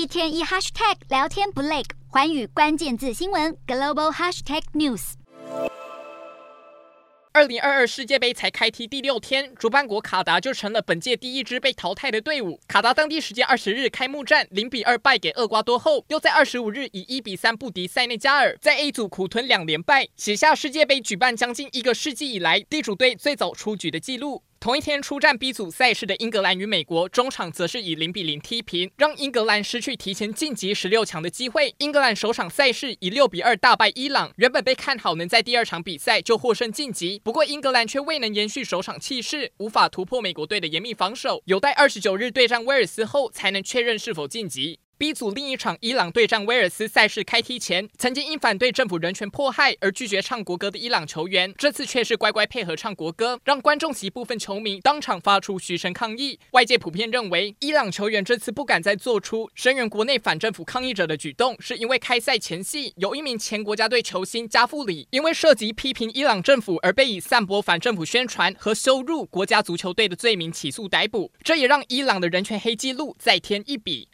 一天一 hashtag 聊天不累，环宇关键字新闻 global hashtag news。二零二二世界杯才开踢第六天，主办国卡达就成了本届第一支被淘汰的队伍。卡达当地时间二十日开幕战零比二败给厄瓜多后，又在二十五日以一比三不敌塞内加尔，在 A 组苦吞两连败，写下世界杯举办将近一个世纪以来地主队最早出局的纪录。同一天出战 B 组赛事的英格兰与美国，中场则是以零比零踢平，让英格兰失去提前晋级十六强的机会。英格兰首场赛事以六比二大败伊朗，原本被看好能在第二场比赛就获胜晋级，不过英格兰却未能延续首场气势，无法突破美国队的严密防守，有待二十九日对战威尔斯后才能确认是否晋级。B 组另一场伊朗对战威尔斯赛事开踢前，曾经因反对政府人权迫害而拒绝唱国歌的伊朗球员，这次却是乖乖配合唱国歌，让观众席部分球迷当场发出嘘声抗议。外界普遍认为，伊朗球员这次不敢再做出声援国内反政府抗议者的举动，是因为开赛前夕有一名前国家队球星加富里，因为涉及批评伊朗政府而被以散播反政府宣传和羞辱国家足球队的罪名起诉逮捕，这也让伊朗的人权黑纪录再添一笔。